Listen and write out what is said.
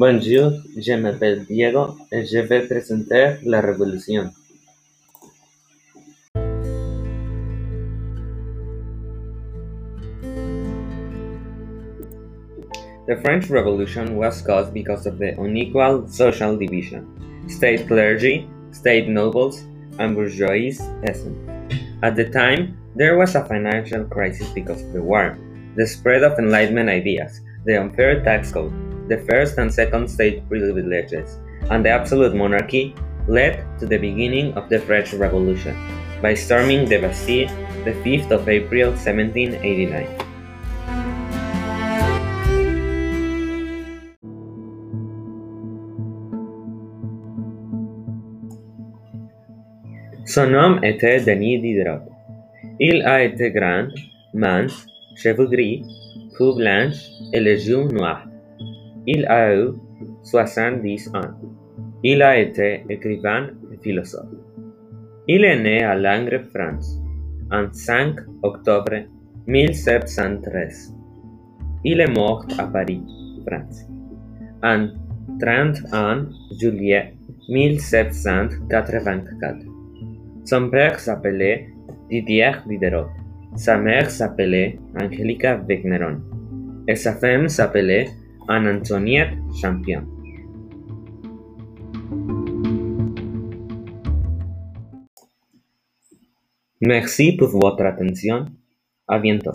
Bonjour, je m'appelle Diego et je vais présenter la révolution. The French Revolution was caused because of the unequal social division state clergy, state nobles, and bourgeois peasants. At the time, there was a financial crisis because of the war, the spread of Enlightenment ideas, the unfair tax code, the first and second state privileges, and the absolute monarchy led to the beginning of the French Revolution by storming the Bastille the 5th of April 1789. Son nom était Denis Diderot. Il a été grand, mince, cheveux gris, peau blanche et les joues noires. Il a eu 70 ans. Il a été écrivain et philosophe. Il est né à Langres, France, en 5 octobre 1713. Il est mort à Paris, France, en 30 ans juillet 1784. Son père s'appelait Didier Diderot. Sa mère s'appelait Angelica Wegneron. Sa femme s'appelait Anne-Antoniette Champion. Merci pour votre attention. À bientôt.